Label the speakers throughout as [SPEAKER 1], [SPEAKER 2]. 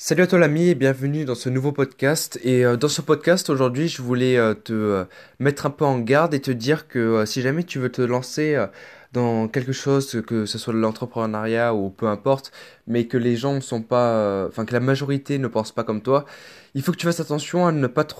[SPEAKER 1] Salut à toi l'ami et bienvenue dans ce nouveau podcast. Et euh, dans ce podcast aujourd'hui je voulais euh, te euh, mettre un peu en garde et te dire que si jamais tu veux te lancer dans quelque chose, que ce soit de l'entrepreneuriat ou peu importe, mais que les gens ne sont pas, enfin que la majorité ne pense pas comme toi, il faut que tu fasses attention à ne pas te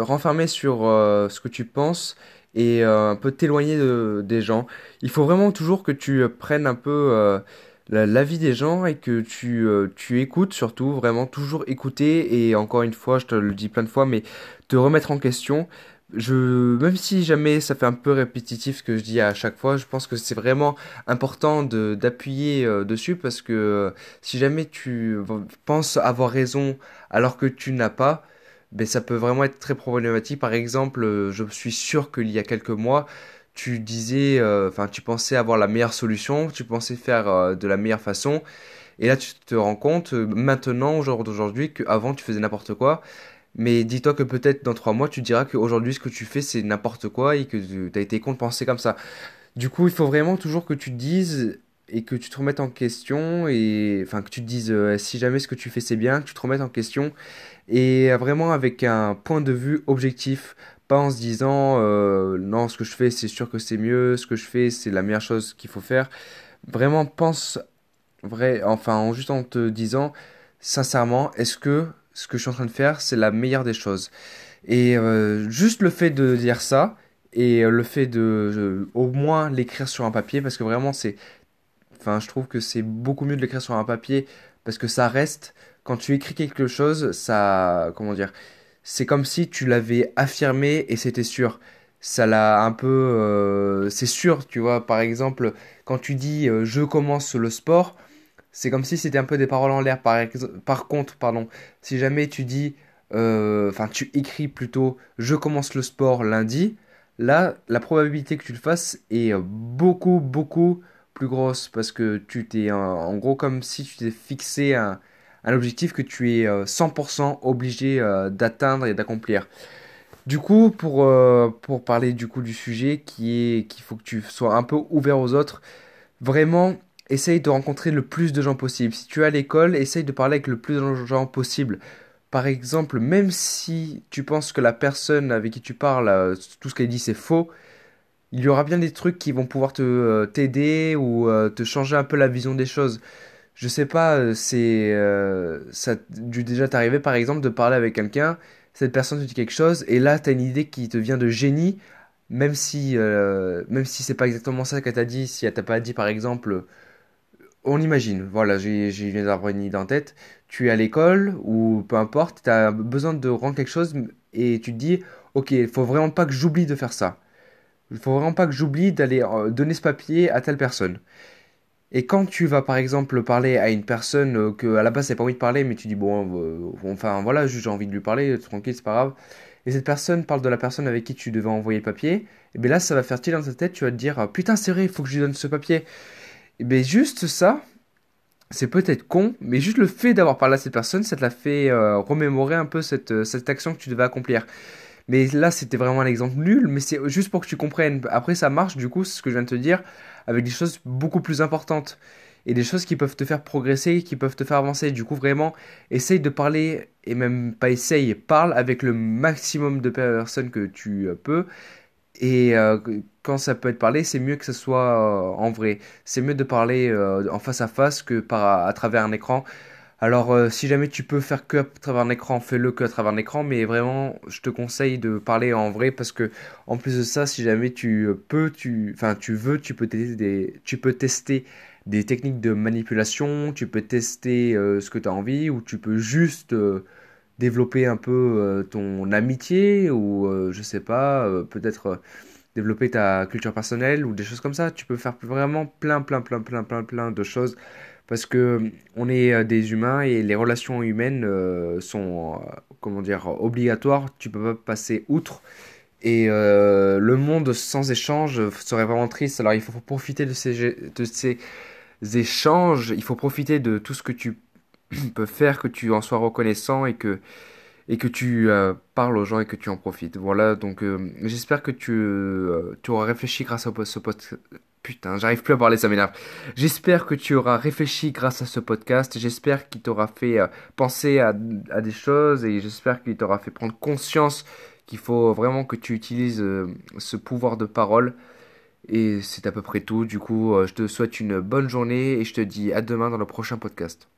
[SPEAKER 1] renfermer sur ce que tu penses et un peu t'éloigner de- des gens. Il faut vraiment toujours que tu prennes un peu l'avis des gens et que tu, euh, tu écoutes surtout, vraiment toujours écouter et encore une fois, je te le dis plein de fois, mais te remettre en question. Je, même si jamais ça fait un peu répétitif ce que je dis à chaque fois, je pense que c'est vraiment important d'appuyer euh, dessus parce que euh, si jamais tu penses avoir raison alors que tu n'as pas, ben ça peut vraiment être très problématique. Par exemple, je suis sûr qu'il y a quelques mois, tu disais, euh, enfin, tu pensais avoir la meilleure solution, tu pensais faire euh, de la meilleure façon, et là tu te rends compte euh, maintenant, au jour d'aujourd'hui, qu'avant tu faisais n'importe quoi. Mais dis-toi que peut-être dans trois mois, tu diras qu'aujourd'hui, ce que tu fais, c'est n'importe quoi et que tu as été penser comme ça. Du coup, il faut vraiment toujours que tu te dises et que tu te remettes en question et enfin que tu te dises si jamais ce que tu fais c'est bien, que tu te remettes en question et vraiment avec un point de vue objectif, pas en se disant euh, non, ce que je fais c'est sûr que c'est mieux, ce que je fais c'est la meilleure chose qu'il faut faire. Vraiment pense vrai, enfin en juste en te disant sincèrement, est-ce que ce que je suis en train de faire c'est la meilleure des choses? Et euh, juste le fait de dire ça et euh, le fait de au moins l'écrire sur un papier parce que vraiment c'est enfin je trouve que c'est beaucoup mieux de l'écrire sur un papier parce que ça reste quand tu écris quelque chose ça comment dire c'est comme si tu l'avais affirmé et c'était sûr ça l'a un peu euh, c'est sûr tu vois par exemple quand tu dis euh, je commence le sport c'est comme si c'était un peu des paroles en l'air. Par, par contre, pardon, si jamais tu dis, euh, enfin, tu écris plutôt, je commence le sport lundi, là, la probabilité que tu le fasses est beaucoup, beaucoup plus grosse parce que tu t'es, en en gros, comme si tu t'es fixé un, un objectif que tu es euh, 100% obligé euh, d'atteindre et d'accomplir. Du coup, pour, euh, pour parler du coup du sujet qui est qu'il faut que tu sois un peu ouvert aux autres, Vraiment, essaye de rencontrer le plus de gens possible. Si tu es à l'école, essaye de parler avec le plus de gens possible. Par exemple, même si tu penses que la personne avec qui tu parles, euh, tout ce qu'elle dit c'est faux, il y aura bien des trucs qui vont pouvoir te euh, t'aider ou euh, te changer un peu la vision des choses. Je sais pas, euh, c'est euh, ça dû déjà t'arriver par exemple de parler avec quelqu'un, cette personne te dit quelque chose et là t'as une idée qui te vient de génie, même si euh, c'est pas exactement ça qu'elle t'a dit, si elle t'a pas dit par exemple on imagine, voilà, j'ai, viens d'avoir une idée en tête. Tu es à l'école ou peu importe, tu as besoin de rendre quelque chose et tu te dis, ok, il faut vraiment pas que j'oublie de faire ça. Il faut vraiment pas que j'oublie d'aller euh, donner ce papier à telle personne. Et quand tu vas par exemple parler à une personne euh, que à la base t'as pas envie de parler, mais tu dis bon, euh, enfin voilà, j'ai envie de lui parler, tranquille, c'est pas grave. Et cette personne parle de la personne avec qui tu devais envoyer le papier, et bien là ça va faire tilt dans ta tête, tu vas te dire putain c'est vrai, il faut que je lui donne ce papier. Et bien juste ça, c'est peut-être con, mais juste le fait d'avoir parlé à cette personne, ça te l'a fait euh, remémorer un peu cette, euh, cette action que tu devais accomplir. Mais là, c'était vraiment un exemple nul, mais c'est juste pour que tu comprennes. Après, ça marche, du coup, c'est ce que je viens de te dire, avec des choses beaucoup plus importantes. Et des choses qui peuvent te faire progresser, qui peuvent te faire avancer. Du coup, vraiment, essaye de parler, et même pas essaye, parle avec le maximum de personnes que tu euh, peux. Et euh, quand ça peut être parlé, c'est mieux que ce soit euh, en vrai. C'est mieux de parler en face à face que par à, travers un écran. Alors, euh, si jamais tu peux faire que à travers un écran, fais-le que à travers un écran. Mais vraiment, je te conseille de parler en vrai parce que, en plus de ça, si jamais tu peux, tu, enfin, tu veux, tu peux tester des, tu peux tester des techniques de manipulation. Tu peux tester euh, ce que tu as envie ou tu peux juste euh, développer un peu euh, ton amitié ou euh, je sais pas, euh, peut-être euh, développer ta culture personnelle ou des choses comme ça. Tu peux faire vraiment plein, plein, plein, plein, plein, plein de choses parce que euh, on est euh, des humains et les relations humaines euh, sont, comment dire, obligatoires. Tu peux pas passer outre. Et le monde sans échange serait vraiment triste. Alors il faut profiter de ces, échanges, il faut profiter de tout ce que tu peux faire, que tu en sois reconnaissant et que et que tu parles aux gens et que tu en profites. Voilà, donc j'espère que tu, tu auras réfléchi grâce à ce, pod- Putain, j'arrive plus à parler, ça m'énerve. J'espère que tu auras réfléchi grâce à ce podcast. J'espère qu'il t'aura fait euh, penser à, à, des choses et j'espère qu'il t'aura fait prendre conscience qu'il faut vraiment que tu utilises euh, ce pouvoir de parole. Et c'est à peu près tout. Du coup, euh, je te souhaite une bonne journée et je te dis à demain dans le prochain podcast.